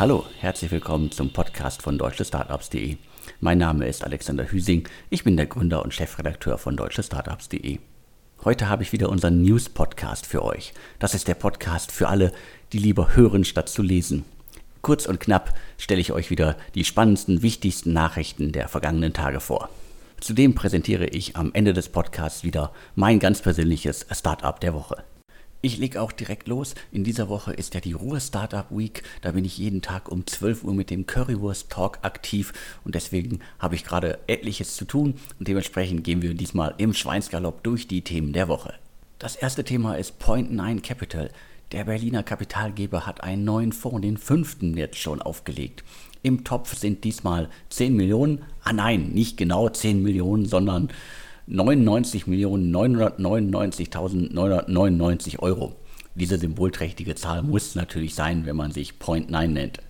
Hallo, herzlich willkommen zum Podcast von deutschestartups.de. Mein Name ist Alexander Hüsing, ich bin der Gründer und Chefredakteur von deutschestartups.de. Heute habe ich wieder unseren News-Podcast für euch. Das ist der Podcast für alle, die lieber hören statt zu lesen. Kurz und knapp stelle ich euch wieder die spannendsten, wichtigsten Nachrichten der vergangenen Tage vor. Zudem präsentiere ich am Ende des Podcasts wieder mein ganz persönliches Startup der Woche. Ich lege auch direkt los. In dieser Woche ist ja die Ruhe Startup Week. Da bin ich jeden Tag um 12 Uhr mit dem Currywurst Talk aktiv und deswegen habe ich gerade etliches zu tun und dementsprechend gehen wir diesmal im Schweinsgalopp durch die Themen der Woche. Das erste Thema ist Point 9 Capital. Der Berliner Kapitalgeber hat einen neuen Fonds, den fünften jetzt schon aufgelegt. Im Topf sind diesmal 10 Millionen. Ah nein, nicht genau 10 Millionen, sondern 99.999.999 Euro. Diese symbolträchtige Zahl muss natürlich sein, wenn man sich Point 9 nennt.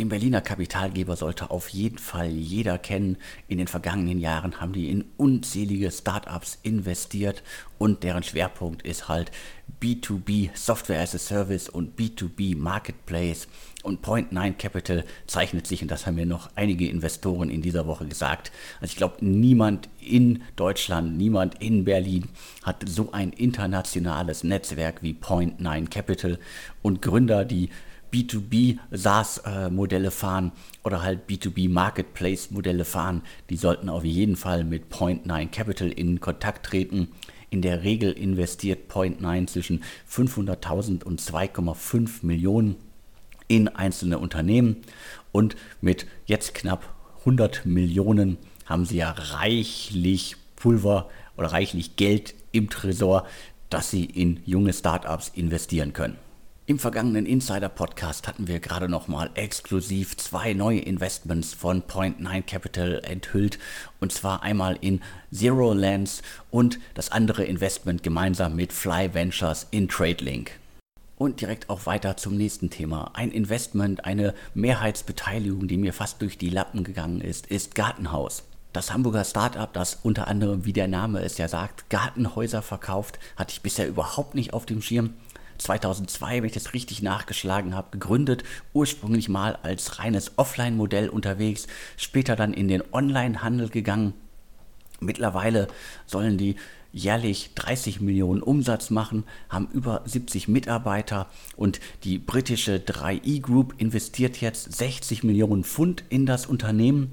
Den Berliner Kapitalgeber sollte auf jeden Fall jeder kennen. In den vergangenen Jahren haben die in unzählige Startups investiert und deren Schwerpunkt ist halt B2B Software as a Service und B2B Marketplace. Und Point 9 Capital zeichnet sich, und das haben mir noch einige Investoren in dieser Woche gesagt, also ich glaube, niemand in Deutschland, niemand in Berlin hat so ein internationales Netzwerk wie Point 9 Capital und Gründer, die B2B SaaS-Modelle fahren oder halt B2B Marketplace-Modelle fahren, die sollten auf jeden Fall mit Point9 Capital in Kontakt treten. In der Regel investiert Point9 zwischen 500.000 und 2,5 Millionen in einzelne Unternehmen und mit jetzt knapp 100 Millionen haben sie ja reichlich Pulver oder reichlich Geld im Tresor, das sie in junge Startups investieren können. Im vergangenen Insider-Podcast hatten wir gerade nochmal exklusiv zwei neue Investments von Point9 Capital enthüllt. Und zwar einmal in Zero Lands und das andere Investment gemeinsam mit Fly Ventures in TradeLink. Und direkt auch weiter zum nächsten Thema. Ein Investment, eine Mehrheitsbeteiligung, die mir fast durch die Lappen gegangen ist, ist Gartenhaus. Das Hamburger Startup, das unter anderem, wie der Name es ja sagt, Gartenhäuser verkauft, hatte ich bisher überhaupt nicht auf dem Schirm. 2002, wenn ich das richtig nachgeschlagen habe, gegründet, ursprünglich mal als reines Offline-Modell unterwegs, später dann in den Online-Handel gegangen. Mittlerweile sollen die jährlich 30 Millionen Umsatz machen, haben über 70 Mitarbeiter und die britische 3i Group investiert jetzt 60 Millionen Pfund in das Unternehmen.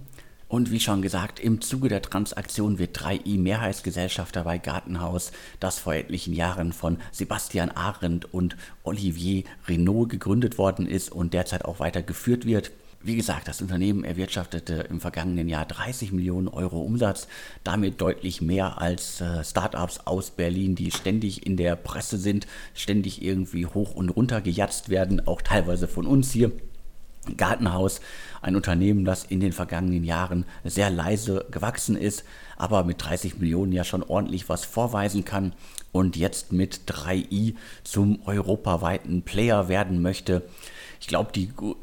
Und wie schon gesagt, im Zuge der Transaktion wird 3i Mehrheitsgesellschafter bei Gartenhaus, das vor etlichen Jahren von Sebastian Arendt und Olivier Renault gegründet worden ist und derzeit auch weiter geführt wird. Wie gesagt, das Unternehmen erwirtschaftete im vergangenen Jahr 30 Millionen Euro Umsatz, damit deutlich mehr als äh, Startups aus Berlin, die ständig in der Presse sind, ständig irgendwie hoch und runter gejatzt werden, auch teilweise von uns hier. Gartenhaus, ein Unternehmen, das in den vergangenen Jahren sehr leise gewachsen ist, aber mit 30 Millionen ja schon ordentlich was vorweisen kann und jetzt mit 3i zum europaweiten Player werden möchte. Ich glaube,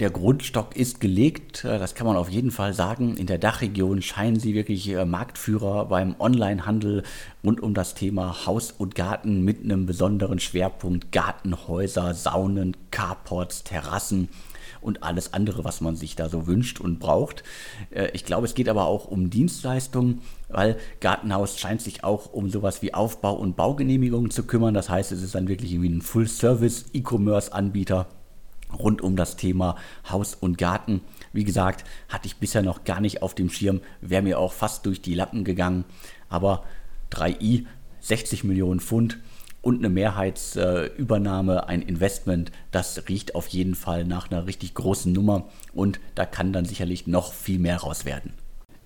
der Grundstock ist gelegt, äh, das kann man auf jeden Fall sagen. In der Dachregion scheinen sie wirklich äh, Marktführer beim Onlinehandel rund um das Thema Haus und Garten mit einem besonderen Schwerpunkt Gartenhäuser, Saunen, Carports, Terrassen und alles andere, was man sich da so wünscht und braucht. Äh, ich glaube, es geht aber auch um Dienstleistungen, weil Gartenhaus scheint sich auch um sowas wie Aufbau und Baugenehmigungen zu kümmern. Das heißt, es ist dann wirklich wie ein Full-Service-E-Commerce-Anbieter rund um das Thema Haus und Garten. Wie gesagt, hatte ich bisher noch gar nicht auf dem Schirm, wäre mir auch fast durch die Lappen gegangen. Aber 3i, 60 Millionen Pfund, und eine Mehrheitsübernahme, ein Investment, das riecht auf jeden Fall nach einer richtig großen Nummer und da kann dann sicherlich noch viel mehr raus werden.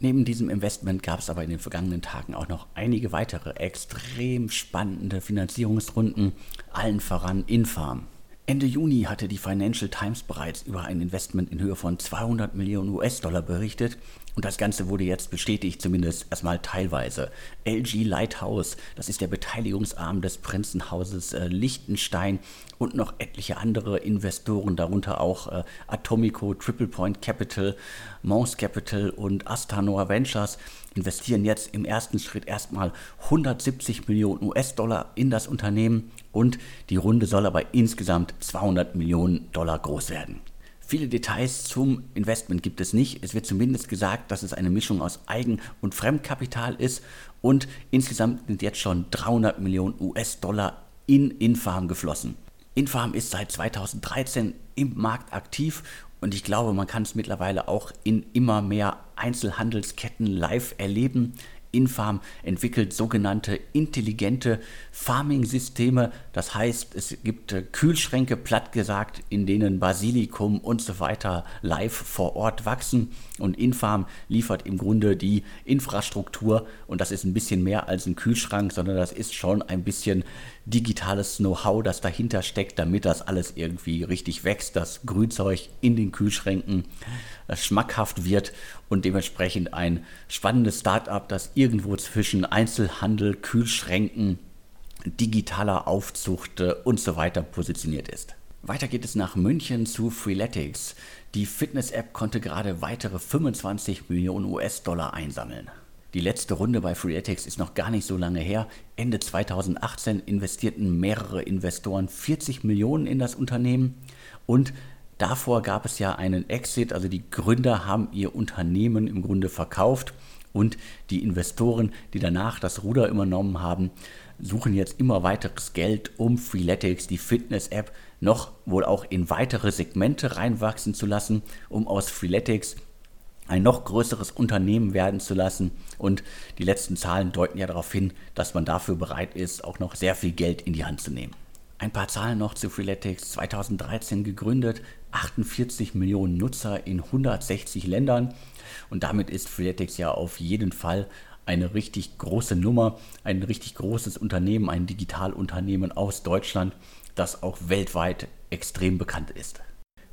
Neben diesem Investment gab es aber in den vergangenen Tagen auch noch einige weitere extrem spannende Finanzierungsrunden, allen voran Infarm. Ende Juni hatte die Financial Times bereits über ein Investment in Höhe von 200 Millionen US-Dollar berichtet und das Ganze wurde jetzt bestätigt, zumindest erstmal teilweise. LG Lighthouse, das ist der Beteiligungsarm des Prinzenhauses äh, Liechtenstein und noch etliche andere Investoren, darunter auch äh, Atomico, Triple Point Capital, Mons Capital und Astanor Ventures, investieren jetzt im ersten Schritt erstmal 170 Millionen US-Dollar in das Unternehmen und die Runde soll aber insgesamt 200 Millionen Dollar groß werden. Viele Details zum Investment gibt es nicht. Es wird zumindest gesagt, dass es eine Mischung aus Eigen- und Fremdkapital ist und insgesamt sind jetzt schon 300 Millionen US-Dollar in Infarm geflossen. Infarm ist seit 2013 im Markt aktiv und ich glaube, man kann es mittlerweile auch in immer mehr Einzelhandelsketten live erleben. Infarm entwickelt sogenannte intelligente Farming-Systeme. Das heißt, es gibt äh, Kühlschränke, platt gesagt, in denen Basilikum und so weiter live vor Ort wachsen. Und Infarm liefert im Grunde die Infrastruktur. Und das ist ein bisschen mehr als ein Kühlschrank, sondern das ist schon ein bisschen digitales Know-how, das dahinter steckt, damit das alles irgendwie richtig wächst, das Grünzeug in den Kühlschränken äh, schmackhaft wird und dementsprechend ein spannendes Startup, das irgendwo zwischen Einzelhandel, Kühlschränken, digitaler Aufzucht äh, und so weiter positioniert ist. Weiter geht es nach München zu Freeletics. Die Fitness-App konnte gerade weitere 25 Millionen US-Dollar einsammeln. Die letzte Runde bei Freeletics ist noch gar nicht so lange her. Ende 2018 investierten mehrere Investoren 40 Millionen in das Unternehmen und davor gab es ja einen Exit, also die Gründer haben ihr Unternehmen im Grunde verkauft und die Investoren, die danach das Ruder übernommen haben, suchen jetzt immer weiteres Geld, um Freeletics, die Fitness-App, noch wohl auch in weitere Segmente reinwachsen zu lassen, um aus Freeletics ein noch größeres Unternehmen werden zu lassen. Und die letzten Zahlen deuten ja darauf hin, dass man dafür bereit ist, auch noch sehr viel Geld in die Hand zu nehmen. Ein paar Zahlen noch zu Freeletics. 2013 gegründet, 48 Millionen Nutzer in 160 Ländern. Und damit ist Freeletics ja auf jeden Fall eine richtig große Nummer, ein richtig großes Unternehmen, ein Digitalunternehmen aus Deutschland, das auch weltweit extrem bekannt ist.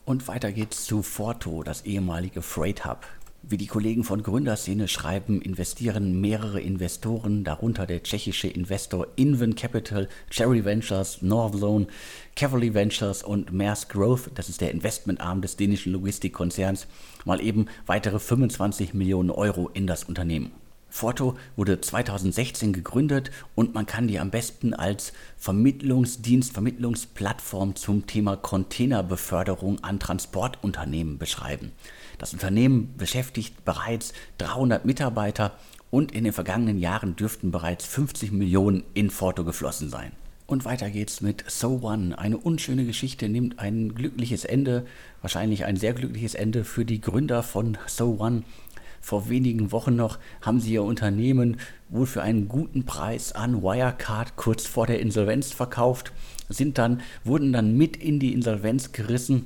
Und weiter geht's zu Forto, das ehemalige Freight Hub. Wie die Kollegen von Gründerszene schreiben, investieren mehrere Investoren, darunter der tschechische Investor Inven Capital, Cherry Ventures, Northzone, Cavalry Ventures und Maersk Growth, das ist der Investmentarm des dänischen Logistikkonzerns, mal eben weitere 25 Millionen Euro in das Unternehmen. Forto wurde 2016 gegründet und man kann die am besten als Vermittlungsdienst, Vermittlungsplattform zum Thema Containerbeförderung an Transportunternehmen beschreiben. Das Unternehmen beschäftigt bereits 300 Mitarbeiter und in den vergangenen Jahren dürften bereits 50 Millionen in Forto geflossen sein. Und weiter geht's mit So One. Eine unschöne Geschichte nimmt ein glückliches Ende, wahrscheinlich ein sehr glückliches Ende für die Gründer von So One. Vor wenigen Wochen noch haben sie ihr Unternehmen wohl für einen guten Preis an Wirecard kurz vor der Insolvenz verkauft, sind dann, wurden dann mit in die Insolvenz gerissen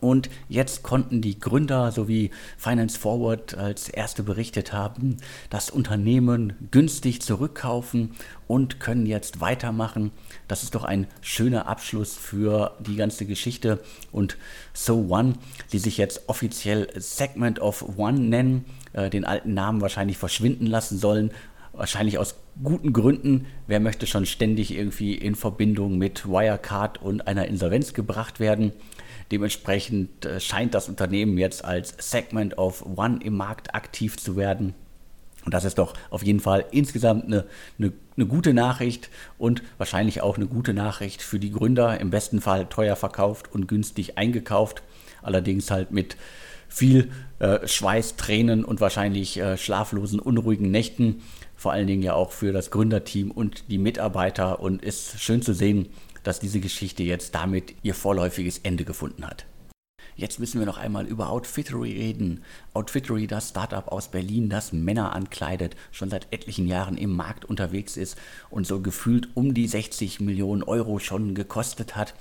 und jetzt konnten die Gründer sowie Finance Forward als erste berichtet haben, das Unternehmen günstig zurückkaufen und können jetzt weitermachen. Das ist doch ein schöner Abschluss für die ganze Geschichte. Und So One, die sich jetzt offiziell Segment of One nennen, äh, den alten Namen wahrscheinlich verschwinden lassen sollen. Wahrscheinlich aus guten Gründen. Wer möchte schon ständig irgendwie in Verbindung mit Wirecard und einer Insolvenz gebracht werden? Dementsprechend äh, scheint das Unternehmen jetzt als Segment of One im Markt aktiv zu werden. Und das ist doch auf jeden Fall insgesamt eine, eine, eine, gute Nachricht und wahrscheinlich auch eine gute Nachricht für die Gründer. Im besten Fall teuer verkauft und günstig eingekauft. Allerdings halt mit viel äh, Schweiß, Tränen und wahrscheinlich äh, schlaflosen, unruhigen Nächten. Vor allen Dingen ja auch für das Gründerteam und die Mitarbeiter. Und ist schön zu sehen, dass diese Geschichte jetzt damit ihr vorläufiges Ende gefunden hat. Jetzt müssen wir noch einmal über Outfittery reden. Outfittery, das Startup aus Berlin, das Männer ankleidet, schon seit etlichen Jahren im Markt unterwegs ist und so gefühlt um die 60 Millionen Euro schon gekostet hat,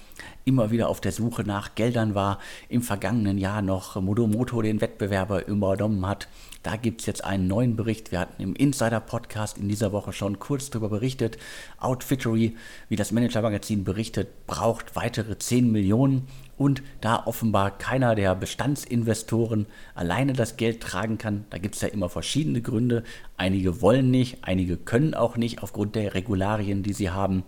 immer wieder auf der Suche nach Geldern war, im vergangenen Jahr noch Modomoto den Wettbewerber übernommen hat. Da gibt es jetzt einen neuen Bericht. Wir hatten im Insider-Podcast in dieser Woche schon kurz darüber berichtet. Outfittery, wie das Manager-Magazin berichtet, braucht weitere 10 Millionen und da offenbar keiner der Bestandsinvestoren alleine das Geld tragen kann, da gibt es ja immer verschiedene Gründe. Einige wollen nicht, einige können auch nicht aufgrund der Regularien, die sie haben.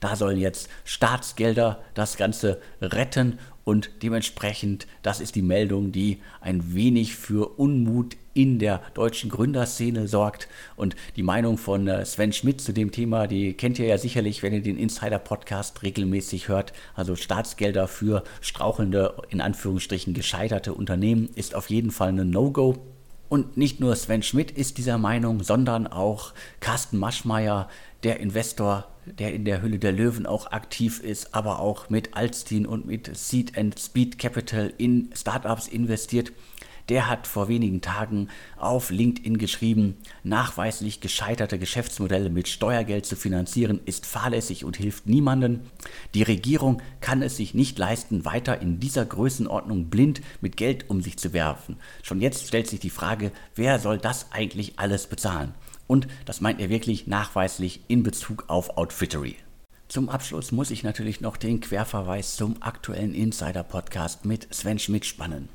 Da sollen jetzt Staatsgelder das Ganze retten und dementsprechend, das ist die Meldung, die ein wenig für Unmut in der deutschen Gründerszene sorgt. Und die Meinung von äh, Sven Schmidt zu dem Thema, die kennt ihr ja sicherlich, wenn ihr den Insider-Podcast regelmäßig hört. Also Staatsgelder für strauchelnde, in Anführungsstrichen gescheiterte Unternehmen ist auf jeden Fall eine No-Go. Und nicht nur Sven Schmidt ist dieser Meinung, sondern auch Carsten Maschmeyer, der Investor, der in der Hülle der Löwen auch aktiv ist, aber auch mit Alstin und mit Seed and Speed Capital in Startups investiert der hat vor wenigen Tagen auf LinkedIn geschrieben, nachweislich gescheiterte Geschäftsmodelle mit Steuergeld zu finanzieren ist fahrlässig und hilft niemandem. Die Regierung kann es sich nicht leisten, weiter in dieser Größenordnung blind mit Geld um sich zu werfen. Schon jetzt stellt sich die Frage, wer soll das eigentlich alles bezahlen? Und das meint er wirklich nachweislich in Bezug auf Outfittery. Zum Abschluss muss ich natürlich noch den Querverweis zum aktuellen Insider-Podcast mit Sven Schmidt spannen.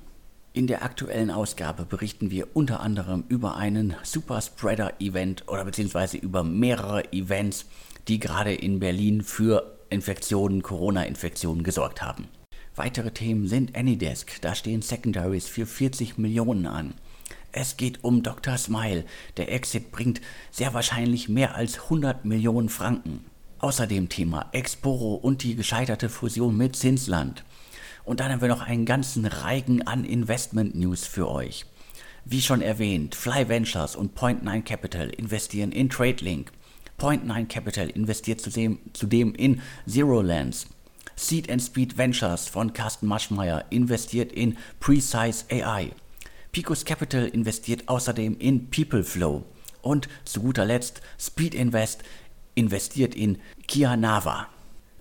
In der aktuellen Ausgabe berichten wir unter anderem über einen Superspreader-Event oder beziehungsweise über mehrere Events, die gerade in Berlin für Infektionen, Corona-Infektionen gesorgt haben. Weitere Themen sind Anydesk, da stehen Secondaries für 40 Millionen an. Es geht um Dr. Smile, der Exit bringt sehr wahrscheinlich mehr als 100 Millionen Franken. Außerdem Thema Exporo und die gescheiterte Fusion mit Zinsland. Und dann haben wir noch einen ganzen Reigen an Investment News für euch. Wie schon erwähnt, Fly Ventures und Point9 Capital investieren in TradeLink. Point9 Capital investiert zudem, zudem in Zero Lands. Seed and Speed Ventures von Carsten Maschmeyer investiert in Precise AI. Picos Capital investiert außerdem in PeopleFlow. Und zu guter Letzt Speed Invest investiert in Kia Nava.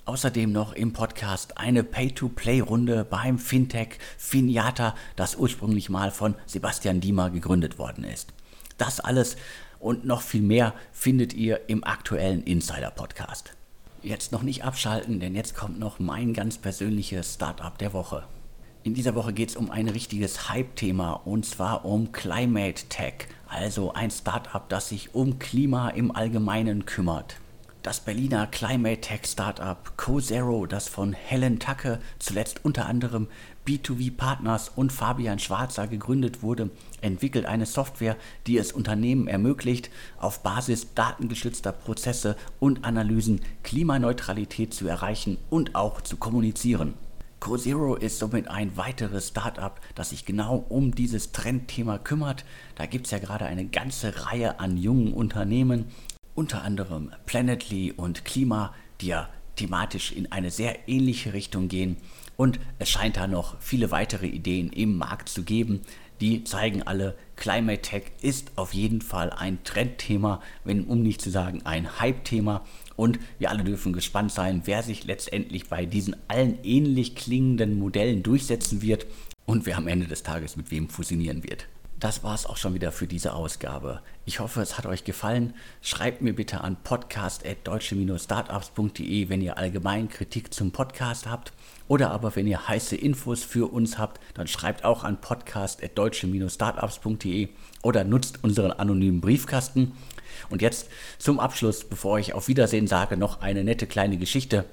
Außerdem noch im Podcast eine Pay-to-Play-Runde beim Fintech Finiata, das ursprünglich mal von Sebastian Diemer gegründet worden ist. Das alles und noch viel mehr findet ihr im aktuellen Insider-Podcast. Jetzt noch nicht abschalten, denn jetzt kommt noch mein ganz persönliches Startup der Woche. In dieser Woche geht es um ein richtiges Hype-Thema und zwar um Climate Tech, also ein Startup, das sich um Klima im Allgemeinen kümmert. Das Berliner Climate Tech Startup CoZero, das von Helen Tacke, zuletzt unter anderem B2B Partners und Fabian Schwarzer gegründet wurde, entwickelt eine Software, die es Unternehmen ermöglicht, auf Basis datengestützter Prozesse und Analysen Klimaneutralität zu erreichen und auch zu kommunizieren. CoZero ist somit ein weiteres Startup, das sich genau um dieses Trendthema kümmert. Da gibt es ja gerade eine ganze Reihe an jungen Unternehmen, unter anderem Planetly und Klima, die ja thematisch in eine sehr ähnliche Richtung gehen. Und es scheint da noch viele weitere Ideen im Markt zu geben, die zeigen alle, Climate Tech ist auf jeden Fall ein Trendthema, wenn um nicht zu sagen ein Hype-Thema. Und wir alle dürfen gespannt sein, wer sich letztendlich bei diesen allen ähnlich klingenden Modellen durchsetzen wird und wer am Ende des Tages mit wem fusionieren wird. Das war es auch schon wieder für diese Ausgabe. Ich hoffe, es hat euch gefallen. Schreibt mir bitte an podcast.deutsche-startups.de, wenn ihr allgemein Kritik zum Podcast habt. Oder aber wenn ihr heiße Infos für uns habt, dann schreibt auch an podcast.deutsche-startups.de oder nutzt unseren anonymen Briefkasten. Und jetzt zum Abschluss, bevor ich auf Wiedersehen sage, noch eine nette kleine Geschichte.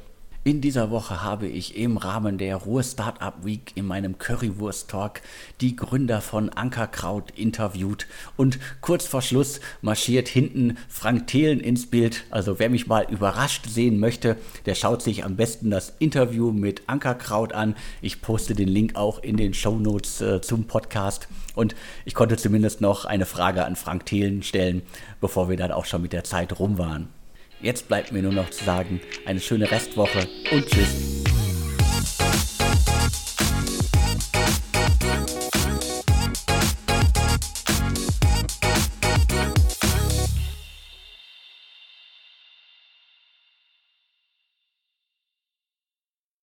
In dieser Woche habe ich im Rahmen der Ruhr Startup Week in meinem Currywurst Talk die Gründer von Ankerkraut interviewt und kurz vor Schluss marschiert hinten Frank Thelen ins Bild. Also wer mich mal überrascht sehen möchte, der schaut sich am besten das Interview mit Ankerkraut an. Ich poste den Link auch in den Show Notes äh, zum Podcast und ich konnte zumindest noch eine Frage an Frank Thelen stellen, bevor wir dann auch schon mit der Zeit rum waren. Jetzt bleibt mir nur noch zu sagen, eine schöne Restwoche und tschüss.